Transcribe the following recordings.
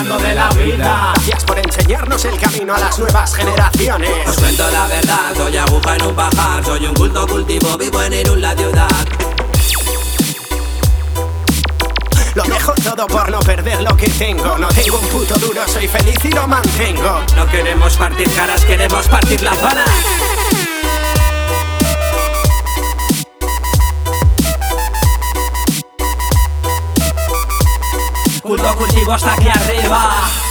hablando por enseñarnos el camino a las nuevas generaciones. Os cuento la verdad, soy aguja en un pajar Soy un culto cultivo, vivo en Irún la ciudad. Lo dejo todo por no perder lo que tengo. No tengo un puto duro, soy feliz y lo mantengo. No queremos partir caras, queremos partir la zona. Culto cultivo hasta aquí arriba.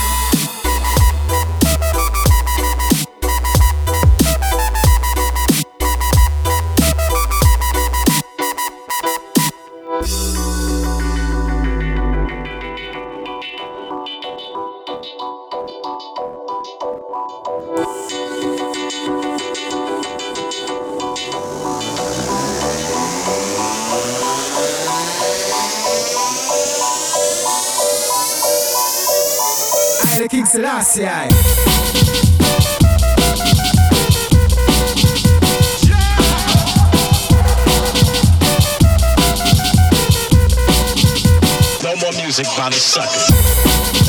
Haile King Selassie. No more music by the suckers.